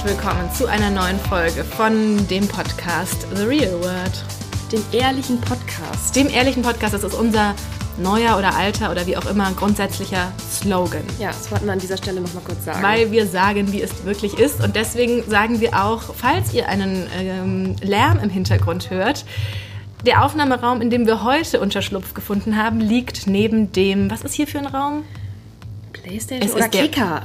herzlich willkommen zu einer neuen Folge von dem Podcast The Real Word. Dem ehrlichen Podcast. Dem ehrlichen Podcast, das ist unser neuer oder alter oder wie auch immer grundsätzlicher Slogan. Ja, das wollten wir an dieser Stelle nochmal kurz sagen. Weil wir sagen, wie es wirklich ist. Und deswegen sagen wir auch, falls ihr einen ähm, Lärm im Hintergrund hört, der Aufnahmeraum, in dem wir heute Unterschlupf gefunden haben, liegt neben dem, was ist hier für ein Raum? Playstation Es oder ist der- Kicker?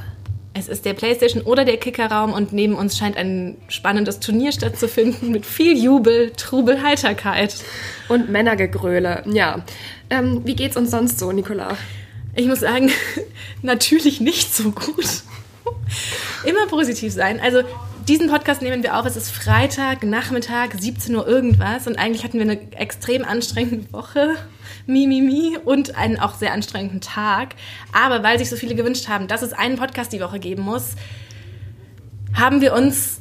Es ist der Playstation oder der Kickerraum und neben uns scheint ein spannendes Turnier stattzufinden mit viel Jubel, Trubel, Heiterkeit. Und Männergegröle. Ja. Ähm, wie geht's uns sonst so, Nicola? Ich muss sagen, natürlich nicht so gut. Immer positiv sein. Also diesen Podcast nehmen wir auf. Es ist Freitag, Nachmittag, 17 Uhr irgendwas. Und eigentlich hatten wir eine extrem anstrengende Woche. Mi, mi, mi. Und einen auch sehr anstrengenden Tag. Aber weil sich so viele gewünscht haben, dass es einen Podcast die Woche geben muss, haben wir uns,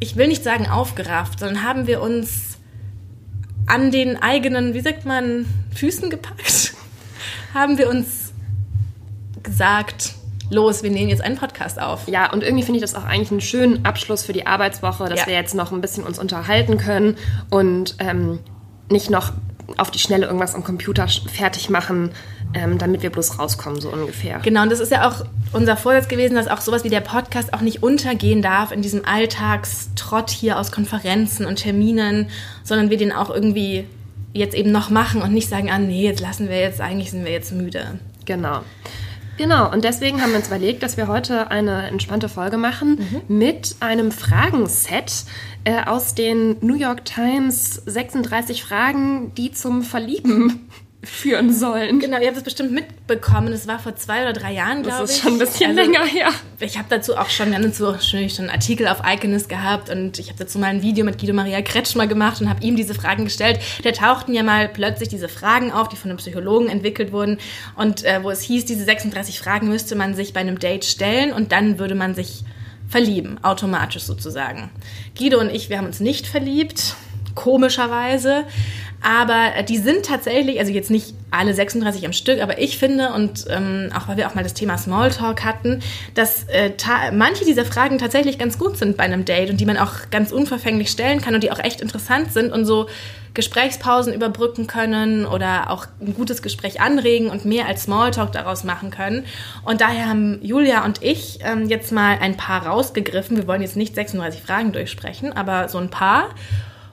ich will nicht sagen aufgerafft, sondern haben wir uns an den eigenen, wie sagt man, Füßen gepackt. haben wir uns gesagt, los, wir nehmen jetzt einen Podcast auf. Ja, und irgendwie finde ich das auch eigentlich einen schönen Abschluss für die Arbeitswoche, dass Ja. wir jetzt noch ein bisschen uns unterhalten können und ähm, nicht noch auf die Schnelle irgendwas am Computer fertig machen, ähm, damit wir bloß rauskommen, so ungefähr. Genau, und das ist ja auch unser Vorsatz gewesen, dass auch sowas wie der Podcast auch nicht untergehen darf in diesem Alltagstrott hier aus Konferenzen und Terminen, sondern wir den auch irgendwie jetzt eben noch machen und nicht sagen, ah nee, jetzt lassen wir jetzt, eigentlich sind wir jetzt müde. Genau. Genau, und deswegen haben wir uns überlegt, dass wir heute eine entspannte Folge machen mit einem Fragenset äh, aus den New York Times 36 Fragen, die zum Verlieben führen sollen. Genau, ihr habt es bestimmt mitbekommen. Es war vor zwei oder drei Jahren, glaube ich. Das ist schon ein bisschen Also, länger her. Ich habe dazu auch schon, wir haben dazu auch schon schon einen Artikel auf Iconist gehabt und ich habe dazu mal ein Video mit Guido Maria Kretschmer gemacht und habe ihm diese Fragen gestellt. Da tauchten ja mal plötzlich diese Fragen auf, die von einem Psychologen entwickelt wurden und äh, wo es hieß, diese 36 Fragen müsste man sich bei einem Date stellen und dann würde man sich verlieben, automatisch sozusagen. Guido und ich, wir haben uns nicht verliebt, komischerweise. Aber äh, die sind tatsächlich, also jetzt nicht alle 36 am Stück, aber ich finde, und ähm, auch weil wir auch mal das Thema Smalltalk hatten, dass äh, manche dieser Fragen tatsächlich ganz gut sind bei einem Date und die man auch ganz unverfänglich stellen kann und die auch echt interessant sind und so Gesprächspausen überbrücken können oder auch ein gutes Gespräch anregen und mehr als Smalltalk daraus machen können. Und daher haben Julia und ich ähm, jetzt mal ein paar rausgegriffen. Wir wollen jetzt nicht 36 Fragen durchsprechen, aber so ein paar.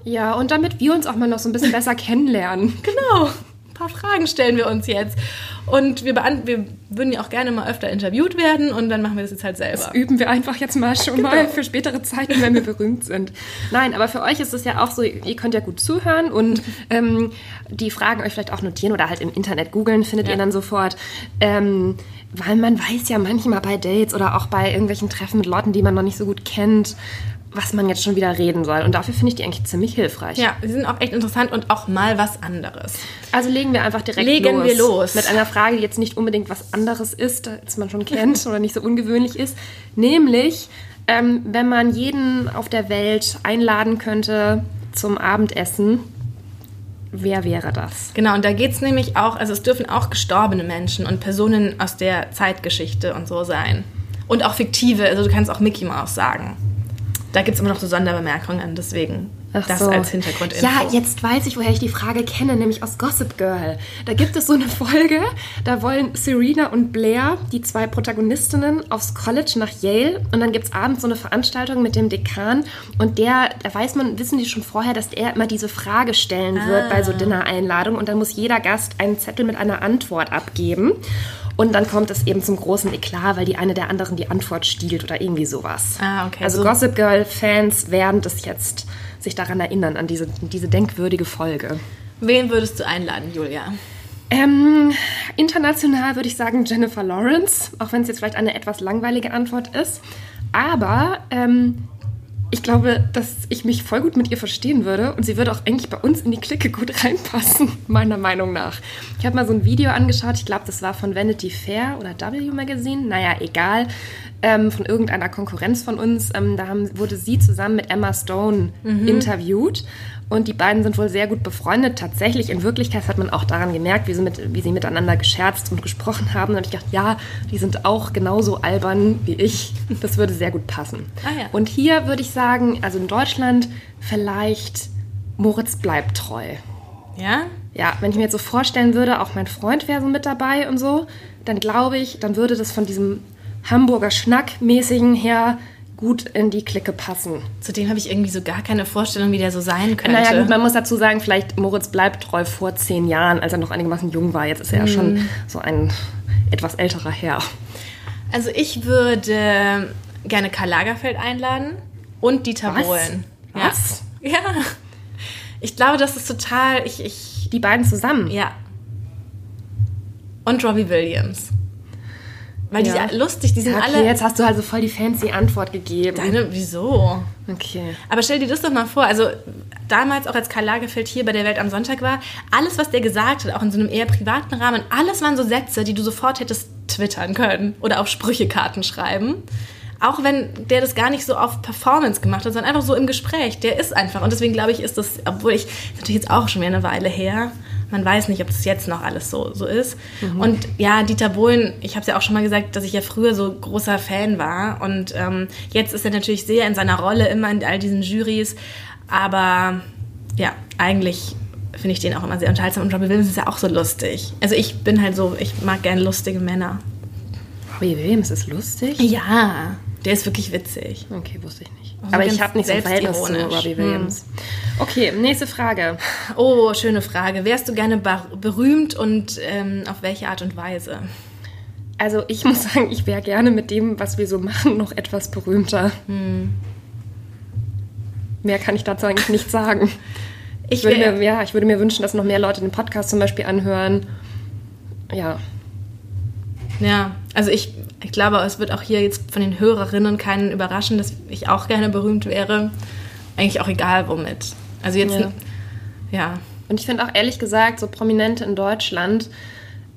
Ja, und damit wir uns auch mal noch so ein bisschen besser kennenlernen. Genau. Ein paar Fragen stellen wir uns jetzt. Und wir, wir würden ja auch gerne mal öfter interviewt werden und dann machen wir das jetzt halt selber. Üben wir einfach jetzt mal schon Genau. mal für spätere Zeiten, wenn wir berühmt sind. Nein, aber für euch ist es ja auch so, ihr könnt ja gut zuhören und ähm, die Fragen euch vielleicht auch notieren oder halt im Internet googeln, findet Ja. ihr dann sofort. Ähm, weil man weiß ja manchmal bei Dates oder auch bei irgendwelchen Treffen mit Leuten, die man noch nicht so gut kennt, was man jetzt schon wieder reden soll. Und dafür finde ich die eigentlich ziemlich hilfreich. Ja, sie sind auch echt interessant und auch mal was anderes. Also legen wir einfach direkt Legen los. wir los. Mit einer Frage, die jetzt nicht unbedingt was anderes ist, als man schon kennt oder nicht so ungewöhnlich ist. Nämlich, ähm, wenn man jeden auf der Welt einladen könnte zum Abendessen, wer wäre das? Genau, und da geht es nämlich auch, also es dürfen auch gestorbene Menschen und Personen aus der Zeitgeschichte und so sein. Und auch fiktive, also du kannst auch Mickey Mouse sagen. Da gibt es immer noch so Sonderbemerkungen, deswegen Ach das so. als Hintergrundinfo. Ja, jetzt weiß ich, woher ich die Frage kenne, nämlich aus Gossip Girl. Da gibt es so eine Folge, da wollen Serena und Blair, die zwei Protagonistinnen, aufs College nach Yale und dann gibt es abends so eine Veranstaltung mit dem Dekan und der, da weiß man, wissen die schon vorher, dass er immer diese Frage stellen wird bei so Ah. Dinner-Einladungen und dann muss jeder Gast einen Zettel mit einer Antwort abgeben. Und dann kommt es eben zum großen Eklat, weil die eine der anderen die Antwort stiehlt oder irgendwie sowas. Ah, okay. Also So- Gossip Girl-Fans werden das jetzt sich daran erinnern, an diese, diese denkwürdige Folge. Wen würdest du einladen, Julia? Ähm, international würde ich sagen Jennifer Lawrence, auch wenn es jetzt vielleicht eine etwas langweilige Antwort ist. Aber ähm, ich glaube, dass ich mich voll gut mit ihr verstehen würde und sie würde auch eigentlich bei uns in die Clique gut reinpassen, meiner Meinung nach. Ich habe mal so ein Video angeschaut, ich glaube, das war von Vanity Fair oder W Magazine, naja, egal, ähm, von irgendeiner Konkurrenz von uns. Ähm, da haben, wurde sie zusammen mit Emma Stone interviewt Und die beiden sind wohl sehr gut befreundet. Tatsächlich, in Wirklichkeit hat man auch daran gemerkt, wie sie, mit, wie sie miteinander gescherzt und gesprochen haben. Und ich dachte, ja, die sind auch genauso albern wie ich. Das würde sehr gut passen. Ah, ja. Und hier würde ich sagen, also in Deutschland vielleicht Moritz bleibt treu. Ja? Ja, wenn ich mir jetzt so vorstellen würde, auch mein Freund wäre so mit dabei und so, dann glaube ich, dann würde das von diesem Hamburger Schnack-mäßigen her gut in die Clique passen. Zudem habe ich irgendwie so gar keine Vorstellung, wie der so sein könnte. Naja, gut, man muss dazu sagen, vielleicht Moritz bleibt treu vor zehn Jahren, als er noch einigermaßen jung war. Jetzt ist er ja schon so ein etwas älterer Herr. Also ich würde gerne Karl Lagerfeld einladen und Dieter Was? Bohlen. Was? Ja. ja. Ich glaube, das ist total. Ich, ich, Die beiden zusammen. ja. Und Robbie Williams. Weil die Ja. sind lustig, die sind okay, alle. jetzt hast du also voll die fancy Antwort gegeben. Deine, wieso? Okay. Aber stell dir das doch mal vor, also damals auch als Karl Lagerfeld hier bei der Welt am Sonntag war, alles, was der gesagt hat, auch in so einem eher privaten Rahmen, alles waren so Sätze, die du sofort hättest twittern können oder auf Sprüchekarten schreiben. Auch wenn der das gar nicht so auf Performance gemacht hat, sondern einfach so im Gespräch. Der ist einfach. Und deswegen glaube ich, ist das, obwohl ich, ist natürlich jetzt auch schon wieder eine Weile her, man weiß nicht, ob das jetzt noch alles so, so ist. Und ja, Dieter Bohlen, ich habe es ja auch schon mal gesagt, dass ich ja früher so großer Fan war. Und ähm, jetzt ist er natürlich sehr in seiner Rolle immer in all diesen Jurys. Aber ja, eigentlich finde ich den auch immer sehr unterhaltsam. Und Robbie Williams ist ja auch so lustig. Also ich bin halt so, ich mag gerne lustige Männer. Robbie Williams ist lustig? Ja, der ist wirklich witzig. Okay, wusste ich nicht. Also Aber ich habe nicht so ein Verhältnis zu. Robbie Williams. Okay, nächste Frage. Oh, schöne Frage. Wärst du gerne berühmt und ähm, auf welche Art und Weise? Also ich muss sagen, ich wäre gerne mit dem, was wir so machen, noch etwas berühmter. Hm. Mehr kann ich dazu eigentlich nicht sagen. Ich Ich würde, mir, ja, ich würde mir wünschen, dass noch mehr Leute den Podcast zum Beispiel anhören. Ja, Ja, also ich, ich glaube, es wird auch hier jetzt von den Hörerinnen keinen überraschen, dass ich auch gerne berühmt wäre. Eigentlich auch egal womit. Also jetzt, Ja. ja. Und ich finde auch ehrlich gesagt, so Prominente in Deutschland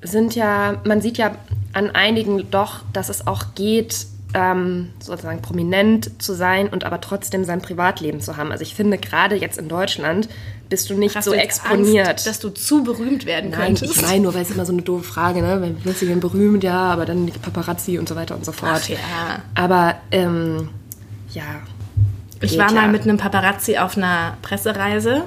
sind ja, man sieht ja an einigen doch, dass es auch geht, ähm, sozusagen prominent zu sein und aber trotzdem sein Privatleben zu haben. Also ich finde, gerade jetzt in Deutschland bist du nicht Hast so du exponiert. Angst, dass du zu berühmt werden Nein, könntest? ich meine nur, weil es immer so eine doofe Frage, ne? Willst du denn berühmt? Ja, aber dann die Paparazzi und so weiter und so fort. Ach ja. Aber, ähm, ja. Ich war mal ja. mit einem Paparazzi auf einer Pressereise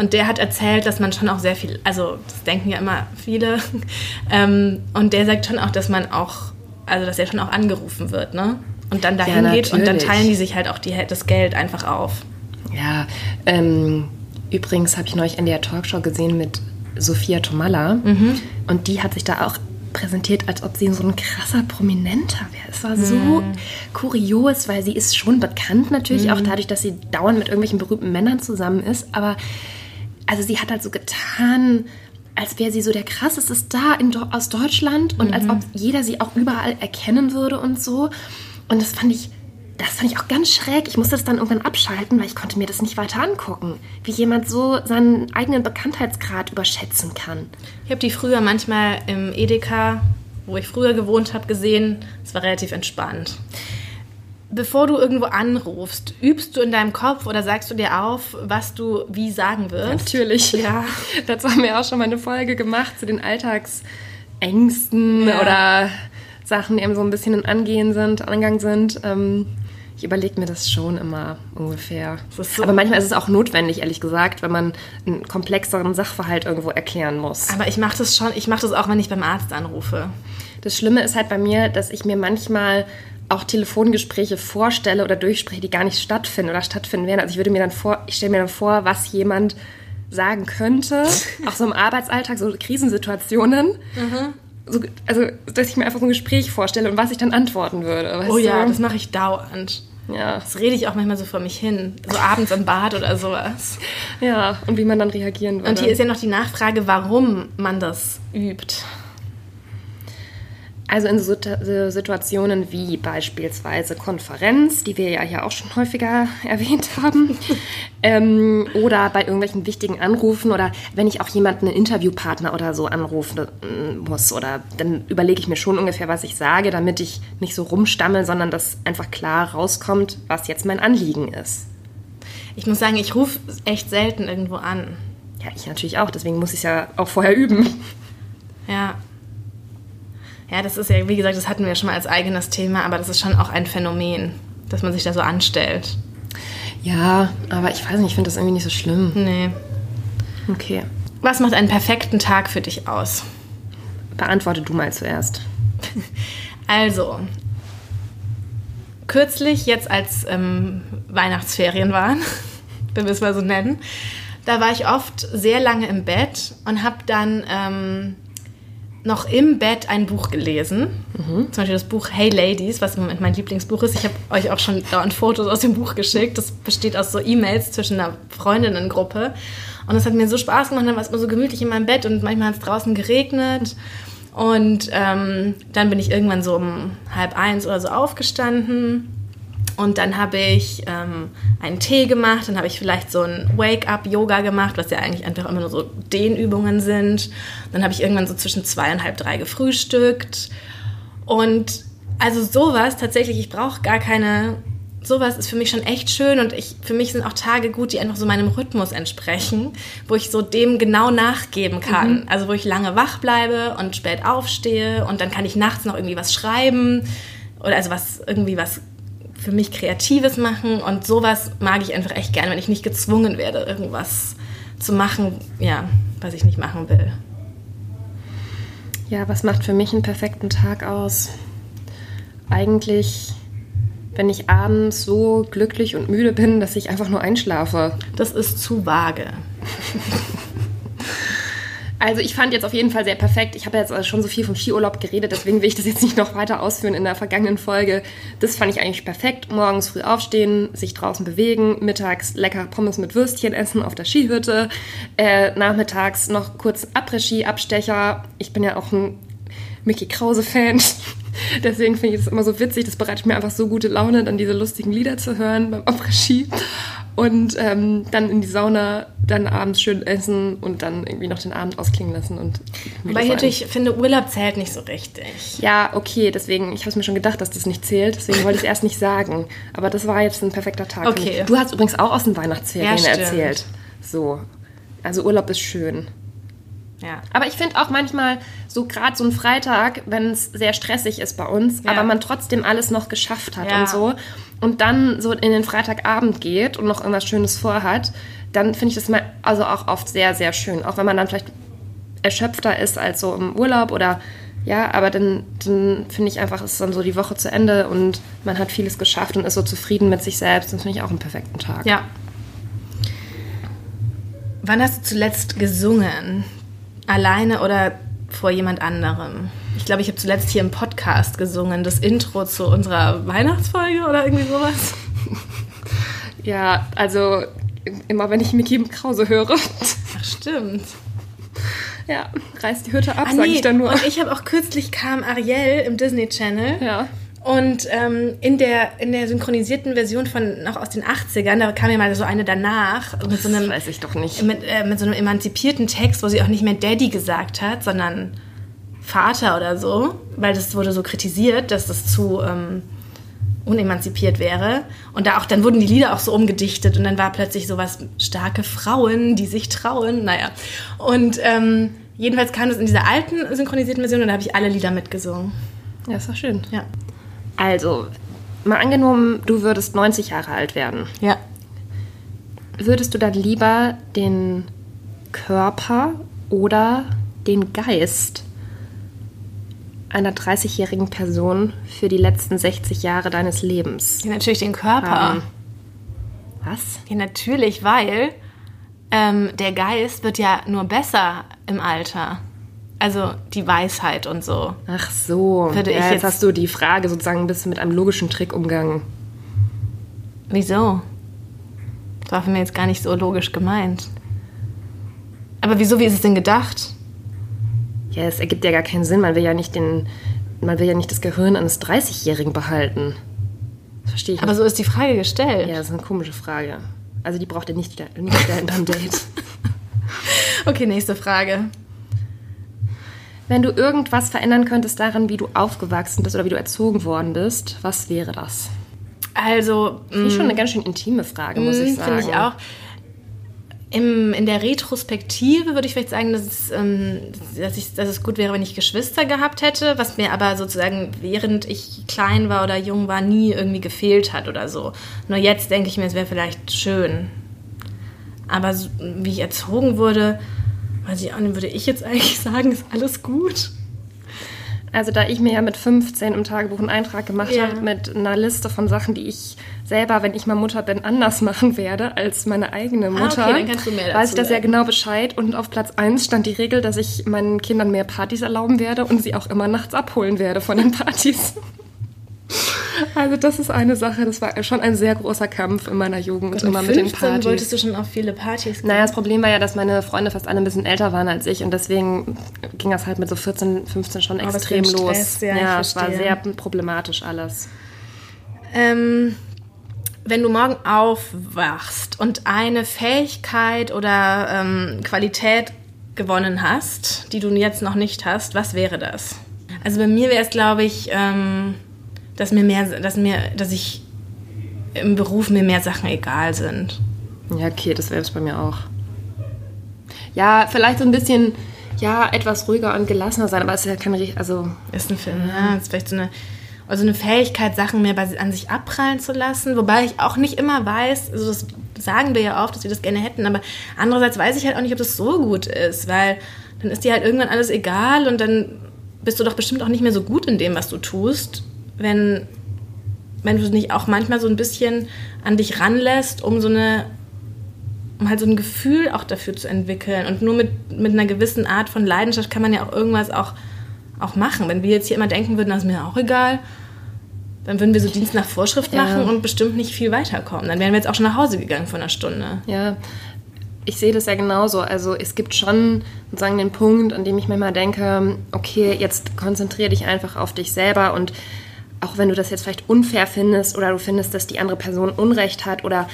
und der hat erzählt, dass man schon auch sehr viel, also das denken ja immer viele, ähm, und der sagt schon auch, dass man auch, also dass er schon auch angerufen wird, ne? Und dann dahin Ja, geht und dann teilen die sich halt auch die, das Geld einfach auf. Ja, ähm, übrigens habe ich neulich in der Talkshow gesehen mit Sophia Tomalla und die hat sich da auch präsentiert, als ob sie so ein krasser Prominenter wäre. Es war so kurios, weil sie ist schon bekannt natürlich, auch dadurch, dass sie dauernd mit irgendwelchen berühmten Männern zusammen ist, aber also sie hat halt so getan, als wäre sie so der krasseste Star in, aus Deutschland und als ob jeder sie auch überall erkennen würde und so. Und das fand ich, das fand ich auch ganz schräg. Ich musste das dann irgendwann abschalten, weil ich konnte mir das nicht weiter angucken. Wie jemand so seinen eigenen Bekanntheitsgrad überschätzen kann. Ich habe die früher manchmal im Edeka, wo ich früher gewohnt habe, gesehen. Es war relativ entspannt. Bevor du irgendwo anrufst, übst du in deinem Kopf oder sagst du dir auf, was du wie sagen wirst? Natürlich. Ja. Dazu haben wir auch schon mal eine Folge gemacht zu den Alltagsängsten Ja. oder Sachen, die eben so ein bisschen in Angehen sind, Angang sind. Ähm, ich überlege mir das schon immer ungefähr. So- Aber manchmal ist es auch notwendig, ehrlich gesagt, wenn man einen komplexeren Sachverhalt irgendwo erklären muss. Aber ich mache das schon, ich mache das auch, wenn ich beim Arzt anrufe. Das Schlimme ist halt bei mir, dass ich mir manchmal auch Telefongespräche vorstelle oder durchspreche, die gar nicht stattfinden oder stattfinden werden. Also ich würde mir dann vor, ich stelle mir dann vor, was jemand sagen könnte, auch so im Arbeitsalltag, so Krisensituationen. So, also, dass ich mir einfach so ein Gespräch vorstelle und was ich dann antworten würde. Oh ja, du? das mache ich dauernd. ja. Das rede ich auch manchmal so vor mich hin. So abends im Bad oder sowas. Ja, und wie man dann reagieren würde. Und hier ist ja noch die Nachfrage, warum man das übt. Also in so Situationen wie beispielsweise Konferenz, die wir ja hier auch schon häufiger erwähnt haben, ähm, oder bei irgendwelchen wichtigen Anrufen oder wenn ich auch jemanden, einen Interviewpartner oder so anrufen äh, muss, oder dann überlege ich mir schon ungefähr, was ich sage, damit ich nicht so rumstammel, sondern dass einfach klar rauskommt, was jetzt mein Anliegen ist. Ich muss sagen, ich rufe echt selten irgendwo an. Ja, ich natürlich auch, deswegen muss ich es ja auch vorher üben. Ja. Ja, das ist ja, wie gesagt, das hatten wir schon mal als eigenes Thema, aber das ist schon auch ein Phänomen, dass man sich da so anstellt. Ja, aber ich weiß nicht, ich finde das irgendwie nicht so schlimm. Nee. Okay. Was macht einen perfekten Tag für dich aus? Beantworte du mal zuerst. Also, kürzlich, jetzt als ähm, Weihnachtsferien waren, wenn wir es mal so nennen, da war ich oft sehr lange im Bett und habe dann ähm, noch im Bett ein Buch gelesen. Mhm. Zum Beispiel das Buch Hey Ladies, was im Moment mein Lieblingsbuch ist. Ich habe euch auch schon dauernd Fotos aus dem Buch geschickt. Das besteht aus so E-Mails zwischen einer Freundinnengruppe. Und das hat mir so Spaß gemacht. Dann war es immer so gemütlich in meinem Bett und manchmal hat es draußen geregnet. Und ähm, dann bin ich irgendwann so um halb eins oder so aufgestanden. Und dann habe ich ähm, einen Tee gemacht, dann habe ich vielleicht so ein Wake-up-Yoga gemacht, was ja eigentlich einfach immer nur so Dehnübungen sind. Dann habe ich irgendwann so zwischen zwei und halb drei gefrühstückt. Und also sowas tatsächlich, ich brauche gar keine sowas ist für mich schon echt schön und ich, für mich sind auch Tage gut, die einfach so meinem Rhythmus entsprechen, wo ich so dem genau nachgeben kann. Mhm. Also wo ich lange wach bleibe und spät aufstehe und dann kann ich nachts noch irgendwie was schreiben oder also was irgendwie was für mich Kreatives machen und sowas mag ich einfach echt gerne, wenn ich nicht gezwungen werde, irgendwas zu machen, ja, was ich nicht machen will. Ja, was macht für mich einen perfekten Tag aus? Eigentlich wenn ich abends so glücklich und müde bin, dass ich einfach nur einschlafe. Das ist zu vage. Also ich fand jetzt auf jeden Fall sehr perfekt. Ich habe jetzt also schon so viel vom Skiurlaub geredet, deswegen will ich das jetzt nicht noch weiter ausführen in der vergangenen Folge. Das fand ich eigentlich perfekt. Morgens früh aufstehen, sich draußen bewegen, mittags lecker Pommes mit Würstchen essen auf der Skihütte, äh, nachmittags noch kurz Après-Ski, Abstecher. Ich bin ja auch ein Mickey Krause-Fan. Deswegen finde ich es immer so witzig. Das bereitet mir einfach so gute Laune, dann diese lustigen Lieder zu hören beim Après-Ski. Und ähm, dann in die Sauna, dann abends schön essen und dann irgendwie noch den Abend ausklingen lassen. Und Weil ich natürlich finde, Urlaub zählt nicht so richtig. Ja, okay, deswegen, ich habe es mir schon gedacht, dass das nicht zählt. Deswegen wollte ich es erst nicht sagen. Aber das war jetzt ein perfekter Tag. Okay. Du hast übrigens auch aus den Weihnachtsferien ja, erzählt. So. Also Urlaub ist schön. Ja. Aber ich finde auch manchmal so gerade so ein Freitag, wenn es sehr stressig ist bei uns, ja. aber man trotzdem alles noch geschafft hat ja. und so und dann so in den Freitagabend geht und noch irgendwas Schönes vorhat, dann finde ich das mal also auch oft sehr sehr schön, auch wenn man dann vielleicht erschöpfter ist als so im Urlaub oder ja, aber dann, dann finde ich einfach, ist dann so die Woche zu Ende und man hat vieles geschafft und ist so zufrieden mit sich selbst. Das finde ich auch einen perfekten Tag. Ja. Wann hast du zuletzt gesungen? Alleine oder vor jemand anderem? Ich glaube, ich habe zuletzt hier im Podcast gesungen, das Intro zu unserer Weihnachtsfolge oder irgendwie sowas. Ja, also immer wenn ich Mickey Krause höre. Ach, stimmt. Ja, reißt die Hütte ab, ah, sag nee. ich dann nur. Und ich habe auch kürzlich kam Ariel im Disney Channel. Ja. Und ähm, in, der, in der synchronisierten Version von noch aus den 80ern, da kam ja mal so eine danach. Mit so einem, weiß ich doch nicht. Mit, äh, mit so einem emanzipierten Text, wo sie auch nicht mehr Daddy gesagt hat, sondern Vater oder so. Weil das wurde so kritisiert, dass das zu ähm, unemanzipiert wäre. Und da auch, dann wurden die Lieder auch so umgedichtet und dann war plötzlich so was starke Frauen, die sich trauen. Naja. Und ähm, jedenfalls kam das in dieser alten synchronisierten Version und da habe ich alle Lieder mitgesungen. Ja, ist doch schön. Ja. Also, mal angenommen, du würdest 90 Jahre alt werden. Ja. Würdest du dann lieber den Körper oder den Geist einer 30-jährigen Person für die letzten 60 Jahre deines Lebens? Ja, natürlich den Körper. Ähm, was? Ja, natürlich, weil ähm, der Geist wird ja nur besser im Alter. Also die Weisheit und so. Ach so. Würde ja, ich jetzt, jetzt hast du die Frage sozusagen ein bisschen mit einem logischen Trick umgangen. Wieso? Das war für mich jetzt gar nicht so logisch gemeint. Aber wieso, wie ist es denn gedacht? Ja, es ergibt ja gar keinen Sinn. Man will ja nicht, den, man will ja nicht das Gehirn eines 30-Jährigen behalten. Das verstehe ich. Aber nicht. so ist die Frage gestellt. Ja, das ist eine komische Frage. Also die braucht ihr nicht, nicht stellen beim Date. okay, nächste Frage. Wenn du irgendwas verändern könntest daran, wie du aufgewachsen bist oder wie du erzogen worden bist, was wäre das? Also, Das ist schon eine ganz schön intime Frage, muss ich Mm, sagen. Finde ich auch. Im, in der Retrospektive würde ich vielleicht sagen, dass es, ähm, dass, ich, dass es gut wäre, wenn ich Geschwister gehabt hätte, was mir aber sozusagen, während ich klein war oder jung war, nie irgendwie gefehlt hat oder so. Nur jetzt denke ich mir, es wäre vielleicht schön. Aber so, wie ich erzogen wurde, weiß ich auch nicht, würde ich jetzt eigentlich sagen, ist alles gut. Also da ich mir ja mit 15 im Tagebuch einen Eintrag gemacht Ja. habe mit einer Liste von Sachen, die ich selber, wenn ich mal Mutter bin, anders machen werde als meine eigene Mutter, Ah, okay, dann kannst du mehr weiß ich das ja genau Bescheid. Und auf Platz 1 stand die Regel, dass ich meinen Kindern mehr Partys erlauben werde und sie auch immer nachts abholen werde von den Partys. Also das ist eine Sache, das war schon ein sehr großer Kampf in meiner Jugend, immer mit den 15 Partys. wolltest du schon auf viele Partys gehen. Naja, das Problem war ja, dass meine Freunde fast alle ein bisschen älter waren als ich und deswegen ging das halt mit so 14, 15 schon Oh, extrem ein los. Stress, ja, ich es war sehr problematisch alles. Ähm, wenn du morgen aufwachst und eine Fähigkeit oder ähm, Qualität gewonnen hast, die du jetzt noch nicht hast, was wäre das? Also bei mir wäre es, glaube ich, ähm, dass mir mehr, dass mir, dass ich im Beruf mir mehr Sachen egal sind. Ja, okay, das wäre es bei mir auch. Ja, vielleicht so ein bisschen, ja, etwas ruhiger und gelassener sein, aber es ist ja kein richtig, also Ist ein Film, ja. Ist vielleicht so eine, also eine Fähigkeit, Sachen mehr bei, an sich abprallen zu lassen. Wobei ich auch nicht immer weiß, also das sagen wir ja oft, dass wir das gerne hätten, aber andererseits weiß ich halt auch nicht, ob das so gut ist, weil dann ist dir halt irgendwann alles egal und dann bist du doch bestimmt auch nicht mehr so gut in dem, was du tust, wenn, wenn du nicht auch manchmal so ein bisschen an dich ranlässt, um so eine um halt so ein Gefühl auch dafür zu entwickeln. Und nur mit, mit einer gewissen Art von Leidenschaft kann man ja auch irgendwas auch, auch machen. Wenn wir jetzt hier immer denken würden, das ist mir auch egal, dann würden wir so Dienst nach Vorschrift Ja. machen und bestimmt nicht viel weiterkommen. Dann wären wir jetzt auch schon nach Hause gegangen vor einer Stunde. Ja, ich sehe das ja genauso. Also es gibt schon sozusagen den Punkt, an dem ich manchmal denke, okay, jetzt konzentriere dich einfach auf dich selber und auch wenn du das jetzt vielleicht unfair findest oder du findest, dass die andere Person Unrecht hat oder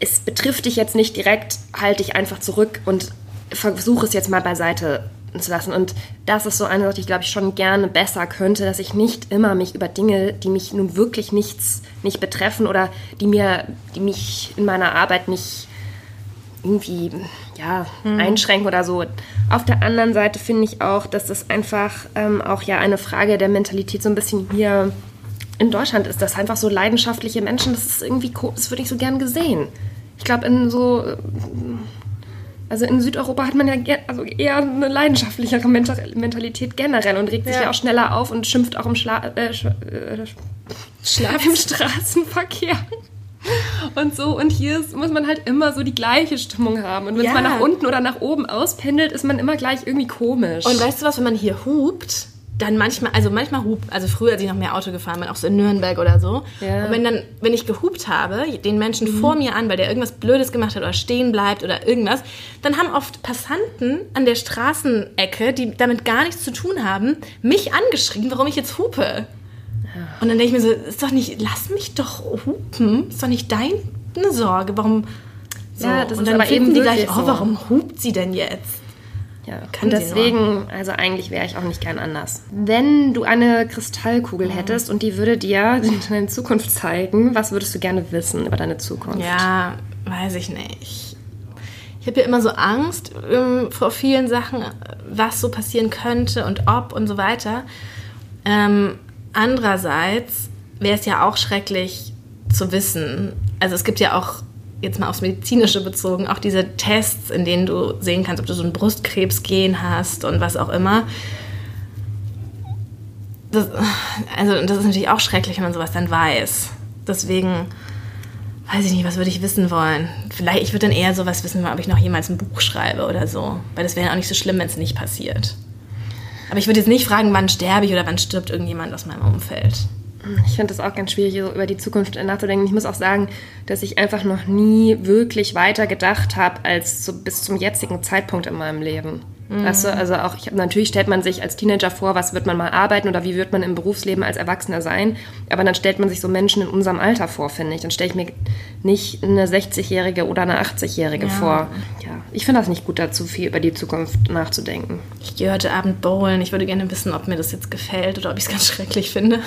es betrifft dich jetzt nicht direkt, halt dich einfach zurück und versuche es jetzt mal beiseite zu lassen. Und das ist so eine Sache, die ich glaube ich schon gerne besser könnte, dass ich nicht immer mich über Dinge, die mich nun wirklich nichts nicht betreffen oder die mir, die mich in meiner Arbeit nicht irgendwie ja, einschränken oder so. Auf der anderen Seite finde ich auch, dass das einfach ähm, auch ja eine Frage der Mentalität so ein bisschen hier in Deutschland ist, dass einfach so leidenschaftliche Menschen, das ist irgendwie, das würde ich so gern gesehen. Ich glaube, in so, äh, also in Südeuropa hat man ja also eher eine leidenschaftlichere Menta- Mentalität generell und regt sich Ja. ja auch schneller auf und schimpft auch im Schla äh, Sch äh, Schlaf im Straßenverkehr. Und so, und hier ist, muss man halt immer so die gleiche Stimmung haben. Und wenn es Ja. mal nach unten oder nach oben auspendelt, ist man immer gleich irgendwie komisch. Und weißt du was, wenn man hier hupt, dann manchmal, also manchmal hupt, also früher, als ich noch mehr Auto gefahren bin, auch so in Nürnberg oder so. Ja. Und wenn dann, wenn ich gehupt habe, den Menschen vor mir an, weil der irgendwas Blödes gemacht hat oder stehen bleibt oder irgendwas, dann haben oft Passanten an der Straßenecke, die damit gar nichts zu tun haben, mich angeschrien, warum ich jetzt hupe. Und dann denke ich mir so, ist doch nicht, lass mich doch hupen, ist doch nicht deine Sorge, warum. So. Ja, das und ist dann aber finden eben die gleich, oh, warum hupt sie denn jetzt? Ja, Kann und deswegen, also eigentlich wäre ich auch nicht gern anders. Wenn du eine Kristallkugel hättest und die würde dir deine Zukunft zeigen, was würdest du gerne wissen über deine Zukunft? Ja, weiß ich nicht. Ich habe ja immer so Angst ähm, vor vielen Sachen, was so passieren könnte und ob und so weiter. Ähm, andererseits wäre es ja auch schrecklich zu wissen. Also es gibt ja auch, jetzt mal aufs Medizinische bezogen, auch diese Tests, in denen du sehen kannst, ob du so ein Brustkrebsgen hast und was auch immer. Das, also das ist natürlich auch schrecklich, wenn man sowas dann weiß. Deswegen weiß ich nicht, was würde ich wissen wollen. Vielleicht, ich würde dann eher sowas wissen, ob ich noch jemals ein Buch schreibe oder so. Weil das wäre ja auch nicht so schlimm, wenn es nicht passiert. Aber ich würde jetzt nicht fragen, wann sterbe ich oder wann stirbt irgendjemand aus meinem Umfeld. Ich finde es auch ganz schwierig, so über die Zukunft nachzudenken. Ich muss auch sagen, dass ich einfach noch nie wirklich weiter gedacht habe als so bis zum jetzigen Zeitpunkt in meinem Leben. Weißt du, also auch, ich natürlich stellt man sich als Teenager vor, was wird man mal arbeiten oder wie wird man im Berufsleben als Erwachsener sein. Aber dann stellt man sich so Menschen in unserem Alter vor, finde ich. Dann stelle ich mir nicht eine 60-Jährige oder eine 80-Jährige Ja. vor. Ja, ich finde das nicht gut, dazu viel über die Zukunft nachzudenken. Ich gehe heute Abend bowlen. Ich würde gerne wissen, ob mir das jetzt gefällt oder ob ich es ganz schrecklich finde.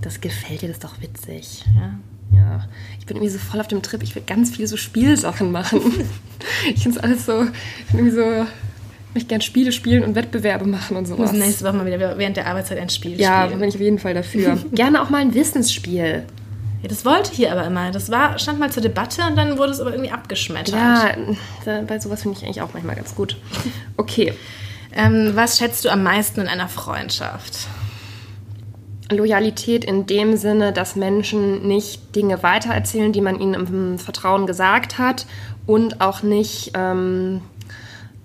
Das gefällt dir, das ist doch witzig. Ja. Ja, ich bin irgendwie so voll auf dem Trip. Ich will ganz viele so Spielsachen machen. ich finde es alles so, ich bin irgendwie so, möchte gerne Spiele spielen und Wettbewerbe machen und sowas. müssen nächste Woche mal wieder während der Arbeitszeit ein Spiel Ja, spielen. bin ich auf jeden Fall dafür. Gerne auch mal ein Wissensspiel. Ja, das wollte hier aber immer. Das war, stand mal zur Debatte und dann wurde es aber irgendwie abgeschmettert. Ja, da, bei sowas finde ich eigentlich auch manchmal ganz gut. Okay. Ähm, was schätzt du am meisten in einer Freundschaft? Loyalität in dem Sinne, dass Menschen nicht Dinge weitererzählen, die man ihnen im Vertrauen gesagt hat und auch nicht ähm,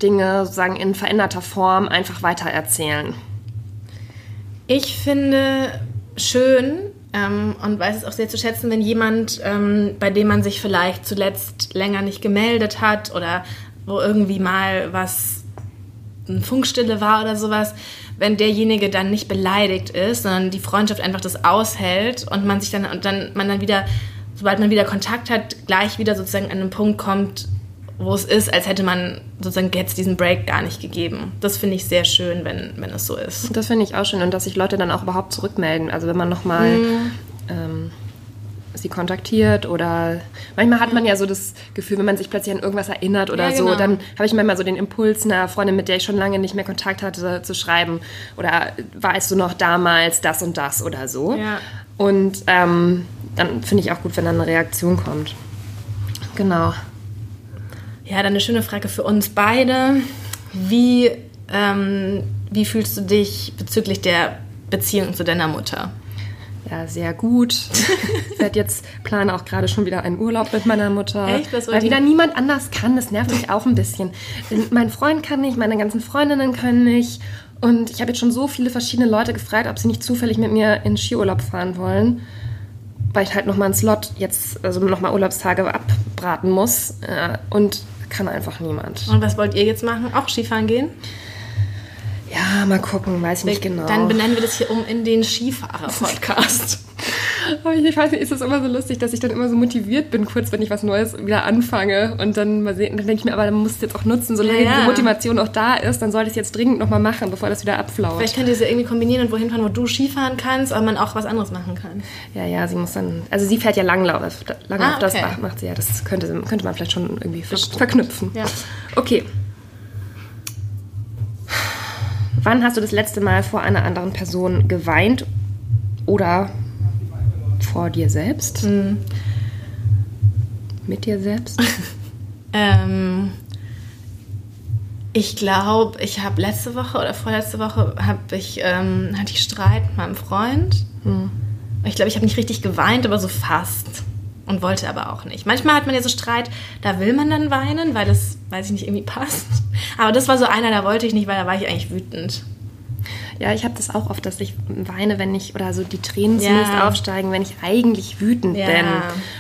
Dinge sozusagen in veränderter Form einfach weitererzählen. Ich finde schön ähm, und weiß es auch sehr zu schätzen, wenn jemand, ähm, bei dem man sich vielleicht zuletzt länger nicht gemeldet hat oder wo irgendwie mal was, eine Funkstille war oder sowas, wenn derjenige dann nicht beleidigt ist, sondern die Freundschaft einfach das aushält und man sich dann und dann man dann wieder, sobald man wieder Kontakt hat, gleich wieder sozusagen an einen Punkt kommt, wo es ist, als hätte man sozusagen jetzt diesen Break gar nicht gegeben. Das finde ich sehr schön, wenn, wenn es so ist. Das finde ich auch schön und dass sich Leute dann auch überhaupt zurückmelden. Also wenn man nochmal ähm, sie kontaktiert oder manchmal hat man ja so das Gefühl, wenn man sich plötzlich an irgendwas erinnert oder Ja, so, genau. dann habe ich manchmal so den Impuls, einer Freundin, mit der ich schon lange nicht mehr Kontakt hatte, zu schreiben oder weißt du noch damals das und das oder so. Ja. Und ähm, dann finde ich auch gut, wenn dann eine Reaktion kommt. Genau. Ja, dann eine schöne Frage für uns beide. Wie, ähm, wie fühlst du dich bezüglich der Beziehung zu deiner Mutter? Ja, sehr gut. Ich werde jetzt plane auch gerade schon wieder einen Urlaub mit meiner Mutter. Echt? Was weil wieder niemand anders kann. Das nervt mich auch ein bisschen. Mein Freund kann nicht, meine ganzen Freundinnen können nicht. Und ich habe jetzt schon so viele verschiedene Leute gefragt, ob sie nicht zufällig mit mir in Skiurlaub fahren wollen. Weil ich halt nochmal einen Slot jetzt, also nochmal Urlaubstage abbraten muss. Äh, Und kann einfach niemand. Und was wollt ihr jetzt machen? Auch Skifahren gehen? Ja, mal gucken, weiß ich nicht genau. Dann benennen wir das hier um in den Skifahrer-Podcast. Ich weiß nicht, ist es immer so lustig, dass ich dann immer so motiviert bin, kurz wenn ich was Neues wieder anfange und dann mal sehen, dann denke ich mir, aber dann musst du jetzt auch nutzen, solange Ja, ja. diese Motivation auch da ist, dann sollte ich es jetzt dringend nochmal machen, bevor das wieder abflaut. Vielleicht könnt ihr sie irgendwie kombinieren und wohin fahren, wo du Skifahren kannst, aber man auch was anderes machen kann. Ja, ja, sie muss dann, also sie fährt ja Langlauf, Langlauf Ah, das okay. macht- macht sie ja, das könnte, könnte man vielleicht schon irgendwie ver verknüpfen. Ja. Okay. Wann hast du das letzte Mal vor einer anderen Person geweint oder vor dir selbst? Hm. Mit dir selbst? Ähm, ich glaube, ich habe letzte Woche oder vorletzte Woche ich, ähm, hatte ich Streit mit meinem Freund. Ich glaube, ich habe nicht richtig geweint, aber so fast. Und wollte aber auch nicht. Manchmal hat man ja so Streit, da will man dann weinen, weil das, weiß ich nicht, irgendwie passt. Aber das war so einer, da wollte ich nicht, weil da war ich eigentlich wütend. Ja, ich habe das auch oft, dass ich weine, wenn ich, oder so die Tränen Ja. zumindest aufsteigen, wenn ich eigentlich wütend Ja. bin.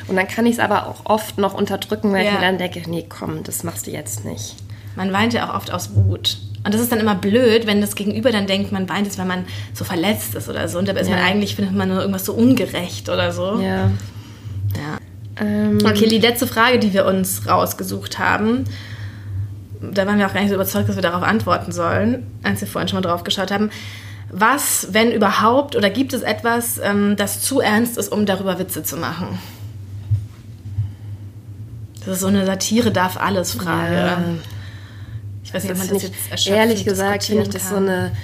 Und dann kann ich es aber auch oft noch unterdrücken, weil ich Ja. mir dann denke, nee, komm, das machst du jetzt nicht. Man weint ja auch oft aus Wut. Und das ist dann immer blöd, wenn das Gegenüber dann denkt, man weint jetzt, weil man so verletzt ist oder so. Und dabei ist man eigentlich, findet man nur irgendwas so ungerecht oder so. Ja. Ähm, Okay, die letzte Frage, die wir uns rausgesucht haben, da waren wir auch gar nicht so überzeugt, dass wir darauf antworten sollen, als wir vorhin schon mal drauf geschaut haben. Was, wenn überhaupt, oder gibt es etwas, ähm, das zu ernst ist, um darüber Witze zu machen? Das ist so eine Satire darf alles Frage. Ja. Ich weiß nicht, ob man das jetzt ich, erschöpfend ehrlich gesagt finde ich das so kann. eine ah,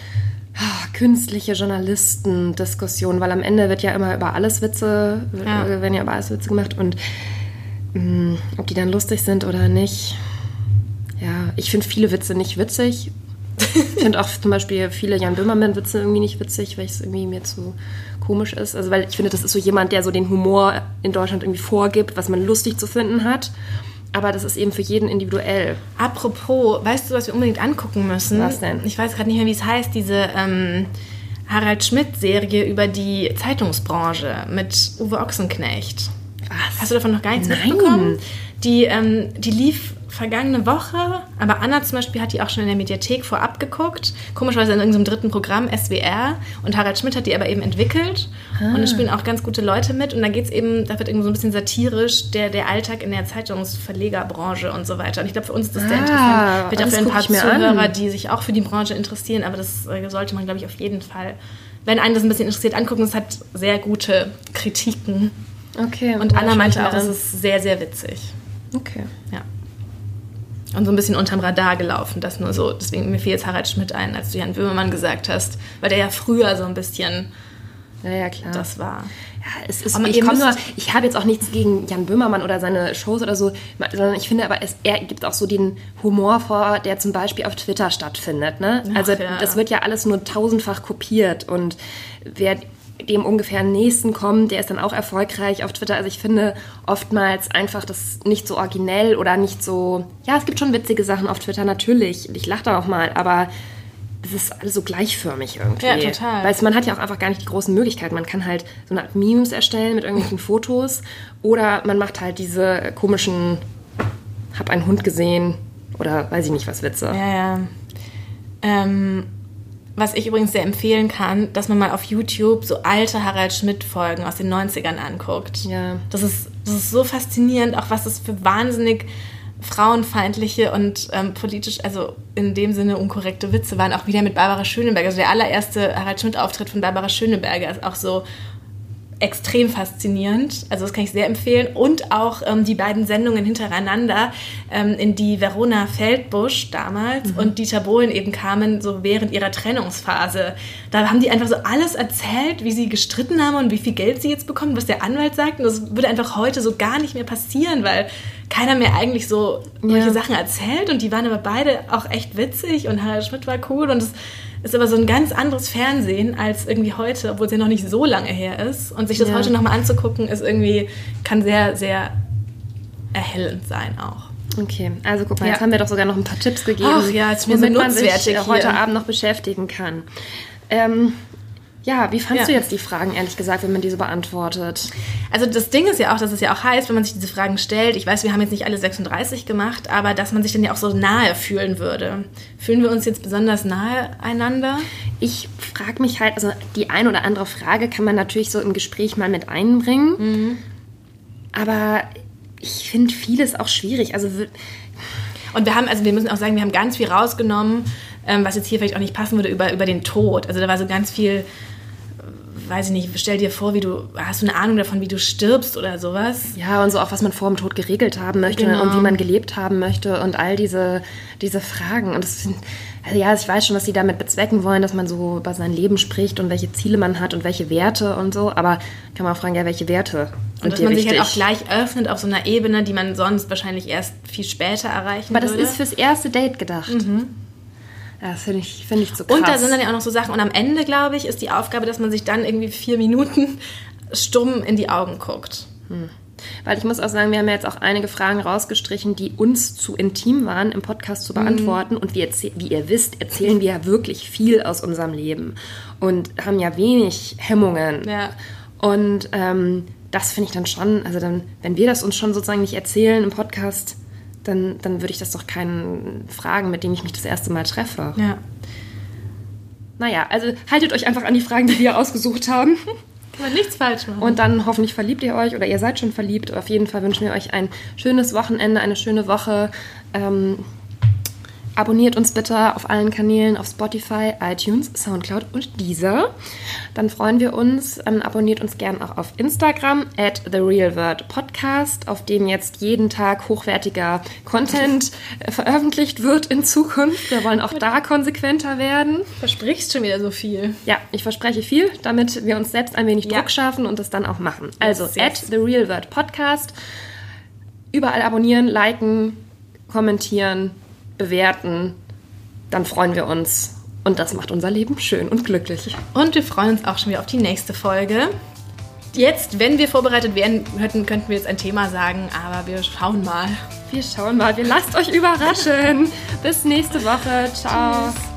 künstliche Journalistendiskussion, weil am Ende wird ja immer über alles Witze, Ja. äh, werden ja über alles Witze gemacht und mh, ob die dann lustig sind oder nicht. Ja, ich finde viele Witze nicht witzig. Ich finde auch zum Beispiel viele Jan Böhmermann-Witze irgendwie nicht witzig, weil es irgendwie mir zu komisch ist. Also weil ich finde, das ist so jemand, der so den Humor in Deutschland irgendwie vorgibt, was man lustig zu finden hat. Aber das ist eben für jeden individuell. Apropos, weißt du, was wir unbedingt angucken müssen? Was denn? Ich weiß gerade nicht mehr, wie es heißt, diese ähm, Harald Schmidt-Serie über die Zeitungsbranche mit Uwe Ochsenknecht. Was? Hast du davon noch gar nichts Nein. mitbekommen? Die, ähm, die lief vergangene Woche, aber Anna zum Beispiel hat die auch schon in der Mediathek vorab geguckt. Komischerweise in irgendeinem dritten Programm, SWR. Und Harald Schmidt hat die aber eben entwickelt. Und da spielen auch ganz gute Leute mit. Und da geht's eben, da wird irgendwie so ein bisschen satirisch der, der Alltag in der Zeitungsverlegerbranche und so weiter. Und ich glaube, für uns ist das sehr Ah, interessant. Wird das dafür ein paar Zuhörer, an. die sich auch für die Branche interessieren. Aber das äh, sollte man, glaube ich, auf jeden Fall wenn einen das ein bisschen interessiert, angucken. Es hat sehr gute Kritiken. Okay. Und Anna meinte auch, es ist sehr, sehr witzig. Okay. Ja. Und so ein bisschen unterm Radar gelaufen, das nur so. Deswegen mir fiel jetzt Harald Schmidt ein, als du Jan Böhmermann gesagt hast, weil der ja früher so ein bisschen Ja, ja, klar. das war. Ja, es ist, Aber ich komme nur, ich habe jetzt auch nichts gegen Jan Böhmermann oder seine Shows oder so, sondern ich finde aber, es, er gibt auch so den Humor vor, der zum Beispiel auf Twitter stattfindet. Ne? Ach, also ja. das wird ja alles nur tausendfach kopiert und wer dem ungefähr nächsten kommt, der ist dann auch erfolgreich auf Twitter. Also ich finde oftmals einfach das nicht so originell oder nicht so, ja, es gibt schon witzige Sachen auf Twitter, natürlich. Ich lache da auch mal, aber es ist alles so gleichförmig irgendwie. Ja, total. Weil man hat ja auch einfach gar nicht die großen Möglichkeiten. Man kann halt so eine Art Memes erstellen mit irgendwelchen Fotos oder man macht halt diese komischen hab einen Hund gesehen oder weiß ich nicht was Witze. Ja, ja. Ähm, was ich übrigens sehr empfehlen kann, dass man mal auf YouTube so alte Harald Schmidt-Folgen aus den 90ern anguckt. Ja. Das ist, das ist so faszinierend, auch was das für wahnsinnig frauenfeindliche und ähm, politisch, also in dem Sinne unkorrekte Witze waren. Auch wieder mit Barbara Schöneberger. Also der allererste Harald Schmidt-Auftritt von Barbara Schöneberger ist auch so extrem faszinierend. Also das kann ich sehr empfehlen. Und auch ähm, die beiden Sendungen hintereinander, ähm, in die Verona Feldbusch damals und Dieter Bohlen eben kamen, so während ihrer Trennungsphase. Da haben die einfach so alles erzählt, wie sie gestritten haben und wie viel Geld sie jetzt bekommen, was der Anwalt sagt. Und das würde einfach heute so gar nicht mehr passieren, weil keiner mehr eigentlich so solche Ja. Sachen erzählt. Und die waren aber beide auch echt witzig und Harald Schmidt war cool und es ist aber so ein ganz anderes Fernsehen als irgendwie heute, obwohl es ja noch nicht so lange her ist. Und sich das Ja. heute nochmal anzugucken, ist irgendwie, kann sehr, sehr erhellend sein auch. Okay, also guck mal, Ja. jetzt haben wir doch sogar noch ein paar Tipps gegeben, Ach ja, womit man sich äh, heute. Abend noch beschäftigen kann. Ähm, ja, wie fandst Ja. du jetzt die Fragen, ehrlich gesagt, wenn man diese beantwortet? Also das Ding ist ja auch, dass es ja auch heißt, wenn man sich diese Fragen stellt, ich weiß, wir haben jetzt nicht alle 36 gemacht, aber dass man sich dann ja auch so nahe fühlen würde. Fühlen wir uns jetzt besonders nahe einander? Ich frage mich halt, also die ein oder andere Frage kann man natürlich so im Gespräch mal mit einbringen, Mhm. aber ich finde vieles auch schwierig. Also Und wir haben, also wir müssen auch sagen, wir haben ganz viel rausgenommen, ähm, was jetzt hier vielleicht auch nicht passen würde, über, über den Tod. Also da war so ganz viel, weiß ich nicht, stell dir vor, wie du, hast du eine Ahnung davon, wie du stirbst oder sowas? ja, und so auch, was man vor dem Tod geregelt haben möchte Genau. und wie man gelebt haben möchte und all diese, diese Fragen. Und das sind, also ja, ich weiß schon, was sie damit bezwecken wollen, dass man so über sein Leben spricht und welche Ziele man hat und welche Werte und so. Aber kann man auch fragen, ja, welche Werte Und dass man sich wichtig? halt auch gleich öffnet auf so einer Ebene, die man sonst wahrscheinlich erst viel später erreichen Aber das würde. ist fürs erste Date gedacht. Ja, das finde ich, finde ich zu krass. Und da sind dann ja auch noch so Sachen. Und am Ende, glaube ich, ist die Aufgabe, dass man sich dann irgendwie vier Minuten stumm in die Augen guckt. Weil ich muss auch sagen, wir haben ja jetzt auch einige Fragen rausgestrichen, die uns zu intim waren, im Podcast zu beantworten. Und wir wie ihr wisst, erzählen wir ja wirklich viel aus unserem Leben und haben ja wenig Hemmungen. Ja. Und ähm, das finde ich dann schon, also dann, wenn wir das uns schon sozusagen nicht erzählen im Podcast, dann, dann würde ich das doch keinen fragen, mit dem ich mich das erste Mal treffe. Ja. Naja, also haltet euch einfach an die Fragen, die wir ausgesucht haben. Kann man nichts falsch machen. Und dann hoffentlich verliebt ihr euch oder ihr seid schon verliebt. Auf jeden Fall wünschen wir euch ein schönes Wochenende, eine schöne Woche. Ähm, abonniert uns bitte auf allen Kanälen, auf Spotify, iTunes, Soundcloud und Deezer. Dann freuen wir uns. Ähm, abonniert uns gern auch auf Instagram at The Real Word Podcast, auf dem jetzt jeden Tag hochwertiger Content äh, veröffentlicht wird in Zukunft. Wir wollen auch da konsequenter werden. versprichst schon wieder so viel. Ja, ich verspreche viel, damit wir uns selbst ein wenig Ja. Druck schaffen und es dann auch machen. Also, Yes, at yes. The Real Word Podcast. Überall abonnieren, liken, kommentieren, bewerten. Dann freuen wir uns. Und das macht unser Leben schön und glücklich. Und wir freuen uns auch schon wieder auf die nächste Folge. Jetzt, wenn wir vorbereitet wären, hätten, könnten wir jetzt ein Thema sagen, aber wir schauen mal. Wir schauen mal, wir lasst euch überraschen. Bis nächste Woche. Ciao. Tschüss.